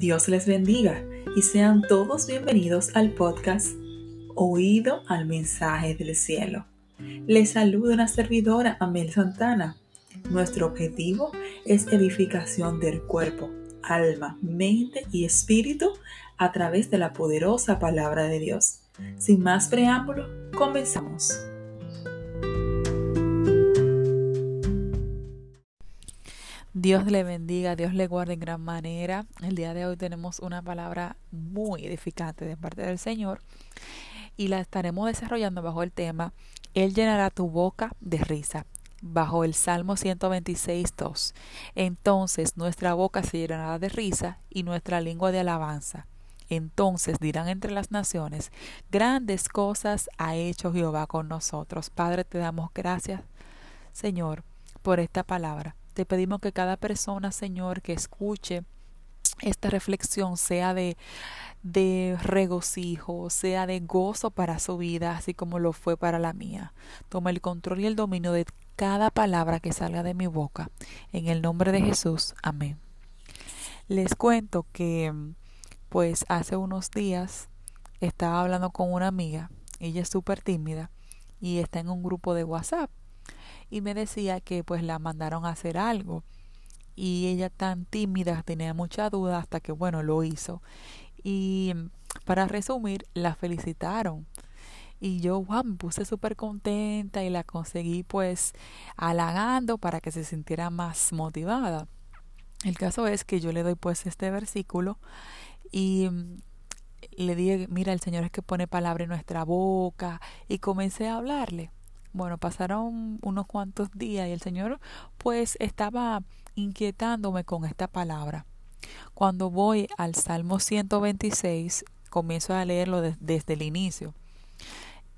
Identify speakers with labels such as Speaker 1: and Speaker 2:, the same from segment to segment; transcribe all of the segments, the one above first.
Speaker 1: Dios les bendiga y sean todos bienvenidos al podcast Oído al mensaje del cielo. Les saluda una servidora, Amel Santana. Nuestro objetivo es edificación del cuerpo, alma, mente y espíritu a través de la poderosa palabra de Dios. Sin más preámbulo, comenzamos. Dios le bendiga, Dios le guarde en gran manera. El día de hoy tenemos una palabra muy edificante de parte del Señor y la estaremos desarrollando bajo el tema Él llenará tu boca de risa, bajo el Salmo 126, 2. Entonces nuestra boca se llenará de risa y nuestra lengua de alabanza. Entonces dirán entre las naciones, grandes cosas ha hecho Jehová con nosotros. Padre, te damos gracias, Señor, por esta palabra. Te pedimos que cada persona, Señor, que escuche esta reflexión sea de, de regocijo, sea de gozo para su vida, así como lo fue para la mía. Toma el control y el dominio de cada palabra que salga de mi boca. En el nombre de Jesús. Amén. Les cuento que, pues, hace unos días estaba hablando con una amiga. Ella es súper tímida y está en un grupo de WhatsApp y me decía que pues la mandaron a hacer algo. Y ella tan tímida tenía mucha duda hasta que bueno lo hizo. Y para resumir la felicitaron. Y yo wow, me puse súper contenta y la conseguí pues halagando para que se sintiera más motivada. El caso es que yo le doy pues este versículo y le dije mira el Señor es que pone palabra en nuestra boca y comencé a hablarle bueno, pasaron unos cuantos días y el Señor pues estaba inquietándome con esta palabra. Cuando voy al Salmo 126, comienzo a leerlo desde el inicio.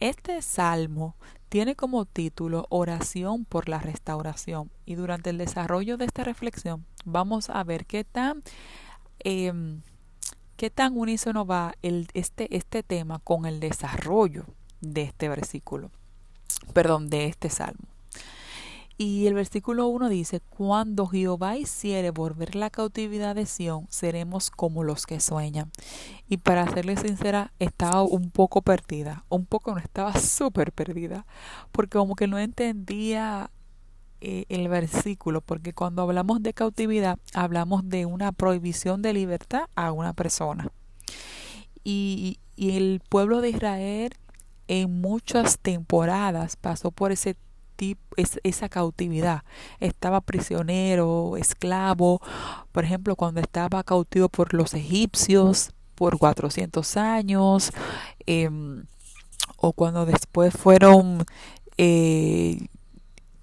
Speaker 1: Este salmo tiene como título Oración por la restauración y durante el desarrollo de esta reflexión vamos a ver qué tan em, qué tan unísono va este, este tema con el desarrollo de este versículo perdón, de este salmo. Y el versículo 1 dice, cuando Jehová hiciere volver la cautividad de Sión, seremos como los que sueñan. Y para serle sincera, estaba un poco perdida, un poco no estaba súper perdida, porque como que no entendía eh, el versículo, porque cuando hablamos de cautividad, hablamos de una prohibición de libertad a una persona. Y, y el pueblo de Israel en muchas temporadas pasó por ese esa cautividad. Estaba prisionero, esclavo, por ejemplo, cuando estaba cautivo por los egipcios por 400 años, em, o cuando después fueron eh,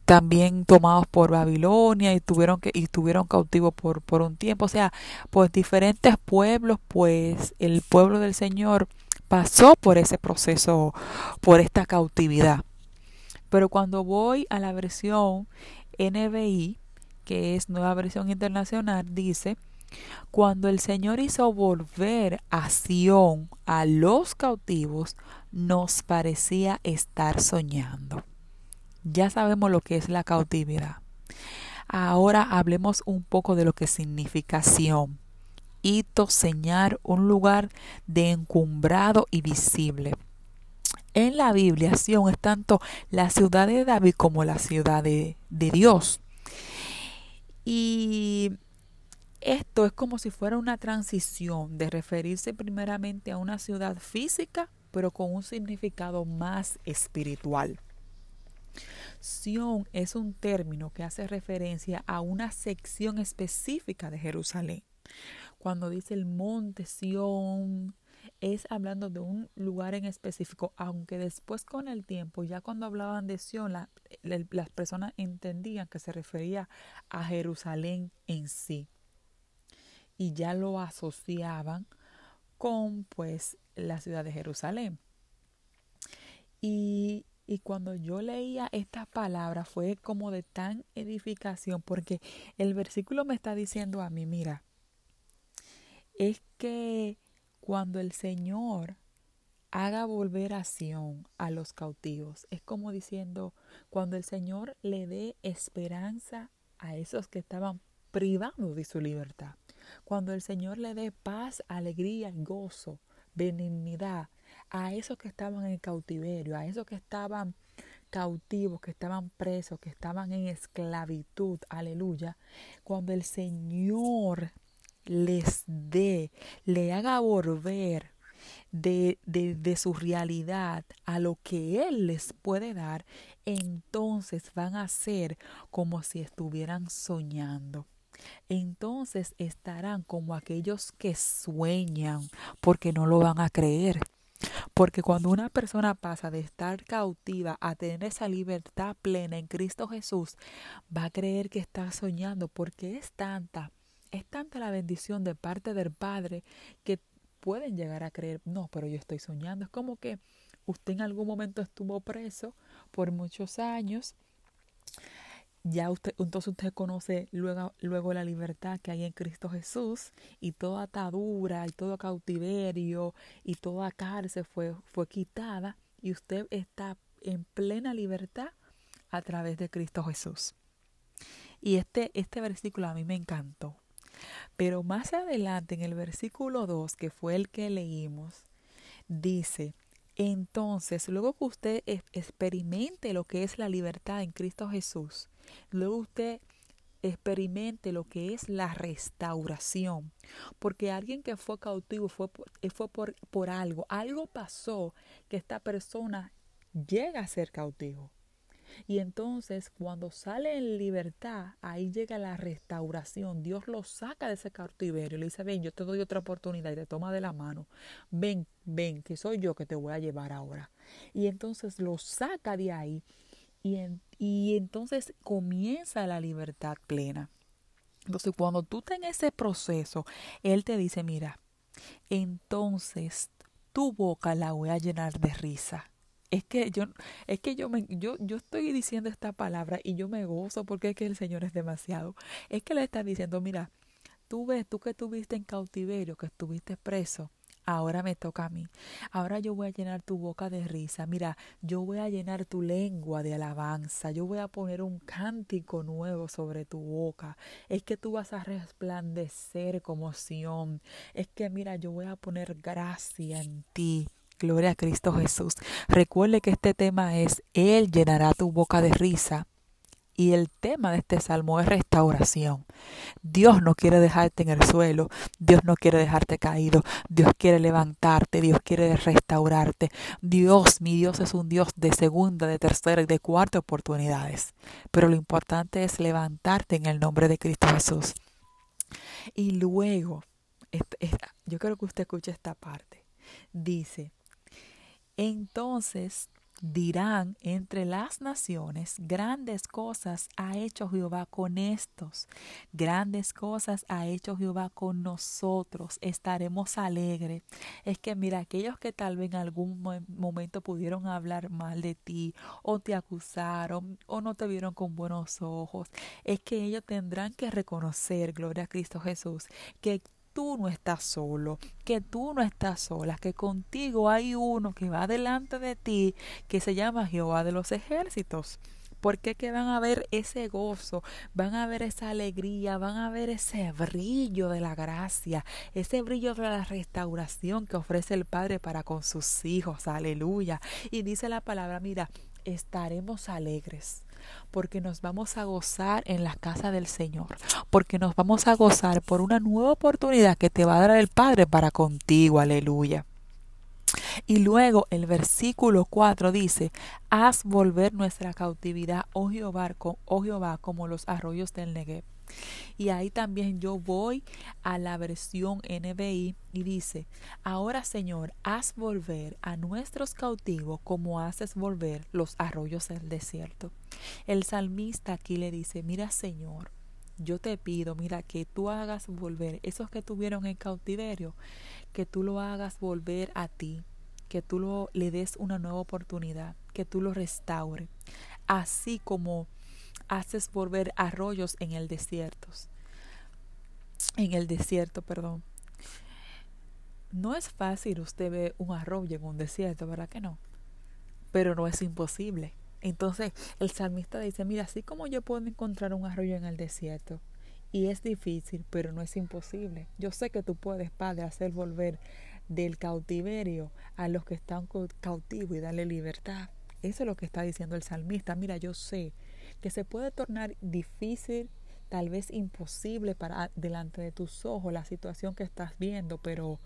Speaker 1: también tomados por Babilonia y tuvieron que y cautivos por, por un tiempo, o sea, pues diferentes pueblos, pues el pueblo del Señor pasó por ese proceso, por esta cautividad. Pero cuando voy a la versión NBI, que es nueva versión internacional, dice, cuando el Señor hizo volver a Sión a los cautivos, nos parecía estar soñando. Ya sabemos lo que es la cautividad. Ahora hablemos un poco de lo que significa Sión hito, señal, un lugar de encumbrado y visible. En la Biblia, Sion es tanto la ciudad de David como la ciudad de, de Dios. Y esto es como si fuera una transición de referirse primeramente a una ciudad física, pero con un significado más espiritual. Sion es un término que hace referencia a una sección específica de Jerusalén cuando dice el monte Sión, es hablando de un lugar en específico, aunque después con el tiempo, ya cuando hablaban de Sión, las personas entendían que se refería a Jerusalén en sí. Y ya lo asociaban con pues la ciudad de Jerusalén. Y, y cuando yo leía esta palabra fue como de tan edificación, porque el versículo me está diciendo a mí, mira, es que cuando el Señor haga volver a Sión a los cautivos, es como diciendo, cuando el Señor le dé esperanza a esos que estaban privados de su libertad, Cuando el Señor le dé paz, alegría gozo, benignidad a esos que estaban en cautiverio, a esos que estaban cautivos, que estaban presos, que estaban en esclavitud, aleluya, cuando el Señor les dé, le haga volver de, de, de, su realidad a lo que Él les puede dar, entonces van a ser como si estuvieran soñando. Entonces estarán como aquellos que sueñan porque no lo van a creer. Porque cuando una persona pasa de estar cautiva a tener esa libertad plena en Cristo Jesús, va a creer que está soñando porque es tanta, es tanta la bendición de parte del Padre que pueden llegar a creer, no, pero yo estoy soñando. Es como que usted en algún momento estuvo preso por muchos años ya usted, entonces usted conoce luego, luego la libertad que hay en Cristo Jesús y toda atadura y todo cautiverio y toda cárcel fue, fue quitada y usted está en plena libertad a través de Cristo Jesús. Y este, este versículo a mí me encantó. Pero más adelante en el versículo 2, que fue el que leímos, dice, entonces, luego que usted experimente lo que es la libertad en Cristo Jesús, luego usted experimente lo que es la restauración. Porque alguien que fue cautivo fue, por, eh, fue por, por algo. Algo pasó que esta persona llega a ser cautivo. Y entonces cuando sale en libertad, ahí llega la restauración. Dios lo saca de ese cautiverio y le dice, ven, yo te doy otra oportunidad y te toma de la mano. Ven, ven, que soy yo que te voy a llevar ahora. Y entonces lo saca de ahí y, y entonces comienza la libertad plena. Entonces cuando tú estás en ese proceso, Él te dice, mira, entonces tu boca la voy a llenar de risa es que yo es que yo me yo yo estoy diciendo esta palabra y yo me gozo porque es que el Señor es demasiado. Es que le está diciendo, mira, tú ves, tú que estuviste en cautiverio, que estuviste preso, ahora me toca a mí. Ahora yo voy a llenar tu boca de risa. Mira, yo voy a llenar tu lengua de alabanza. Yo voy a poner un cántico nuevo sobre tu boca. Es que tú vas a resplandecer como Sión. Es que mira, yo voy a poner gracia en ti. Gloria a Cristo Jesús. Recuerde que este tema es, Él llenará tu boca de risa. Y el tema de este salmo es restauración. Dios no quiere dejarte en el suelo, Dios no quiere dejarte caído, Dios quiere levantarte, Dios quiere restaurarte. Dios, mi Dios es un Dios de segunda, de tercera y de cuarta oportunidades. Pero lo importante es levantarte en el nombre de Cristo Jesús. Y luego, yo quiero que usted escuche esta parte. Dice, entonces dirán entre las naciones, grandes cosas ha hecho Jehová con estos, grandes cosas ha hecho Jehová con nosotros, estaremos alegres. Es que mira, aquellos que tal vez en algún momento pudieron hablar mal de ti o te acusaron o no te vieron con buenos ojos, es que ellos tendrán que reconocer, gloria a Cristo Jesús, que tú no estás solo, que tú no estás sola, que contigo hay uno que va delante de ti, que se llama Jehová de los ejércitos. Porque que van a ver ese gozo, van a ver esa alegría, van a ver ese brillo de la gracia, ese brillo de la restauración que ofrece el Padre para con sus hijos. Aleluya. Y dice la palabra, mira, estaremos alegres porque nos vamos a gozar en la casa del Señor, porque nos vamos a gozar por una nueva oportunidad que te va a dar el Padre para contigo, aleluya. Y luego el versículo 4 dice, haz volver nuestra cautividad, oh Jehová, oh Jehová como los arroyos del Negev. Y ahí también yo voy a la versión NBI y dice, ahora Señor, haz volver a nuestros cautivos como haces volver los arroyos del desierto. El salmista aquí le dice, mira Señor, yo te pido, mira, que tú hagas volver esos que tuvieron en cautiverio, que tú lo hagas volver a ti, que tú lo, le des una nueva oportunidad, que tú lo restaures, así como haces volver arroyos en el desierto. En el desierto, perdón. No es fácil usted ver un arroyo en un desierto, ¿verdad que no? Pero no es imposible. Entonces el salmista dice, mira, así como yo puedo encontrar un arroyo en el desierto Y es difícil, pero no es imposible. Yo sé que tú puedes, Padre, hacer volver del cautiverio a los que están cautivos y darle libertad. Eso es lo que está diciendo el salmista. Mira, yo sé que se puede tornar difícil, tal vez imposible para delante de tus ojos la situación que estás viendo, pero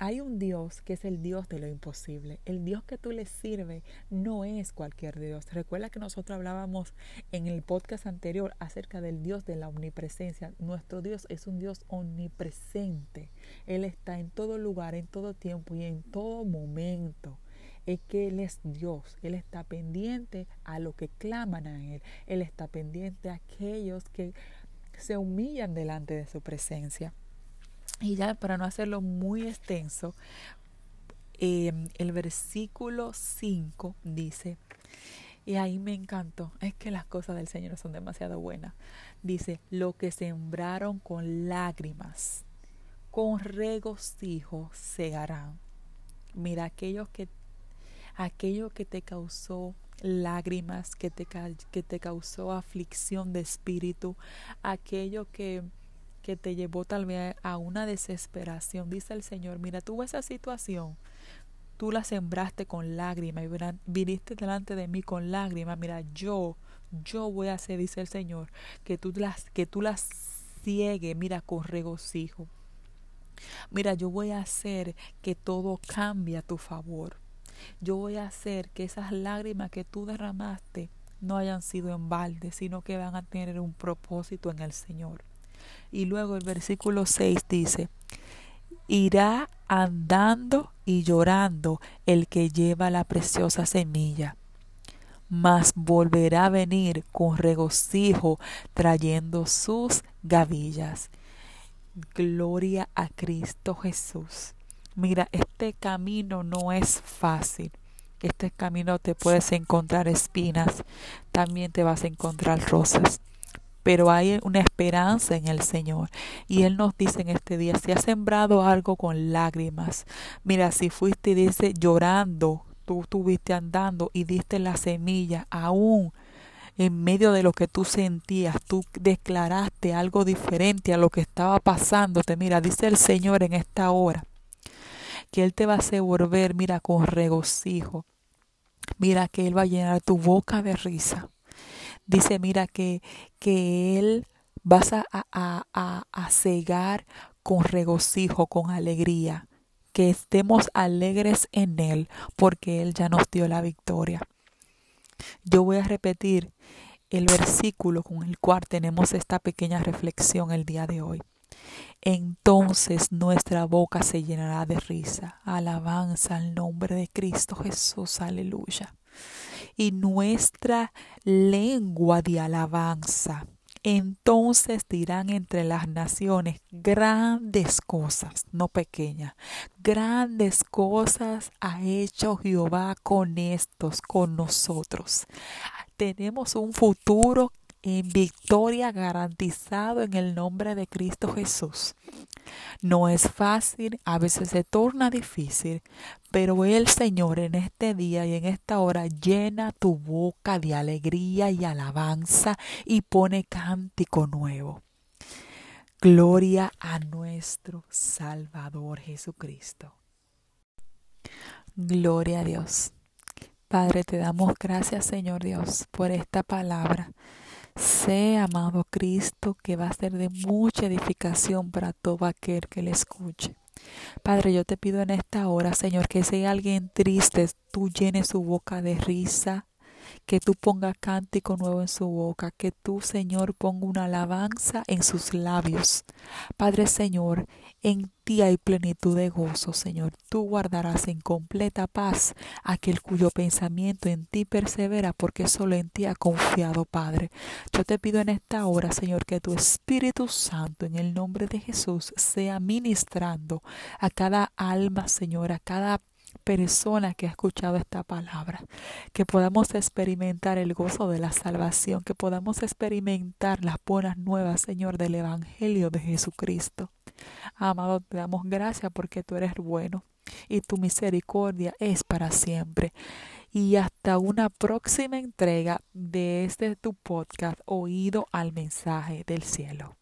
Speaker 1: hay un Dios que es el Dios de lo imposible. El Dios que tú le sirves no es cualquier Dios. Recuerda que nosotros hablábamos en el podcast anterior acerca del Dios de la omnipresencia. Nuestro Dios es un Dios omnipresente. Él está en todo lugar, en todo tiempo y en todo momento. Es que Él es Dios. Él está pendiente a lo que claman a Él. Él está pendiente a aquellos que se humillan delante de su presencia. Y ya para no hacerlo muy extenso, em, el versículo 5 dice, y ahí me encantó, es que las cosas del Señor son demasiado buenas. Dice, lo que sembraron con lágrimas, con regocijo segarán. Mira, aquellos que, aquello que te causó lágrimas, que te, que te causó aflicción de espíritu, aquello que que te llevó tal vez a una desesperación. Dice el Señor, mira, tú esa situación, tú la sembraste con lágrimas y viniste delante de mí con lágrimas. Mira, yo, yo voy a hacer, dice el Señor, que tú las, que tú las ciegue, mira, con regocijo. Mira, yo voy a hacer que todo cambie a tu favor. Yo voy a hacer que esas lágrimas que tú derramaste no hayan sido en balde, sino que van a tener un propósito en el Señor. Y luego el versículo 6 dice, irá andando y llorando el que lleva la preciosa semilla, mas volverá a venir con regocijo trayendo sus gavillas. Gloria a Cristo Jesús. Mira, este camino no es fácil. Este camino te puedes encontrar espinas, también te vas a encontrar rosas pero hay una esperanza en el Señor. Y Él nos dice en este día, si has sembrado algo con lágrimas, mira, si fuiste dice llorando, tú estuviste andando y diste la semilla, aún en medio de lo que tú sentías, tú declaraste algo diferente a lo que estaba pasándote. Mira, dice el Señor en esta hora que Él te va a hacer volver, mira, con regocijo. Mira que Él va a llenar tu boca de risa dice, mira, que, que Él vas a, a, a, a cegar con regocijo, con alegría, que estemos alegres en Él, porque Él ya nos dio la victoria. Yo voy a repetir el versículo con el cual tenemos esta pequeña reflexión el día de hoy. Entonces nuestra boca se llenará de risa. Alabanza al nombre de Cristo Jesús. Aleluya y nuestra lengua de alabanza. Entonces dirán entre las naciones grandes cosas, no pequeñas, grandes cosas ha hecho Jehová con estos, con nosotros. Tenemos un futuro en victoria garantizado en el nombre de Cristo Jesús. No es fácil, a veces se torna difícil, pero el Señor en este día y en esta hora llena tu boca de alegría y alabanza y pone cántico nuevo. Gloria a nuestro Salvador Jesucristo. Gloria a Dios. Padre, te damos gracias, Señor Dios, por esta palabra. Sé, amado Cristo, que va a ser de mucha edificación para todo aquel que le escuche. Padre, yo te pido en esta hora, Señor, que si hay alguien triste, tú llenes su boca de risa, que tú pongas cántico nuevo en su boca, que tú, Señor, ponga una alabanza en sus labios. Padre Señor, en ti hay plenitud de gozo, Señor. Tú guardarás en completa paz aquel cuyo pensamiento en ti persevera, porque solo en ti ha confiado, Padre. Yo te pido en esta hora, Señor, que tu Espíritu Santo, en el nombre de Jesús, sea ministrando a cada alma, Señor, a cada persona que ha escuchado esta palabra, que podamos experimentar el gozo de la salvación, que podamos experimentar las buenas nuevas, Señor, del Evangelio de Jesucristo. Amado, te damos gracias porque tú eres bueno y tu misericordia es para siempre. Y hasta una próxima entrega de este tu podcast, Oído al mensaje del cielo.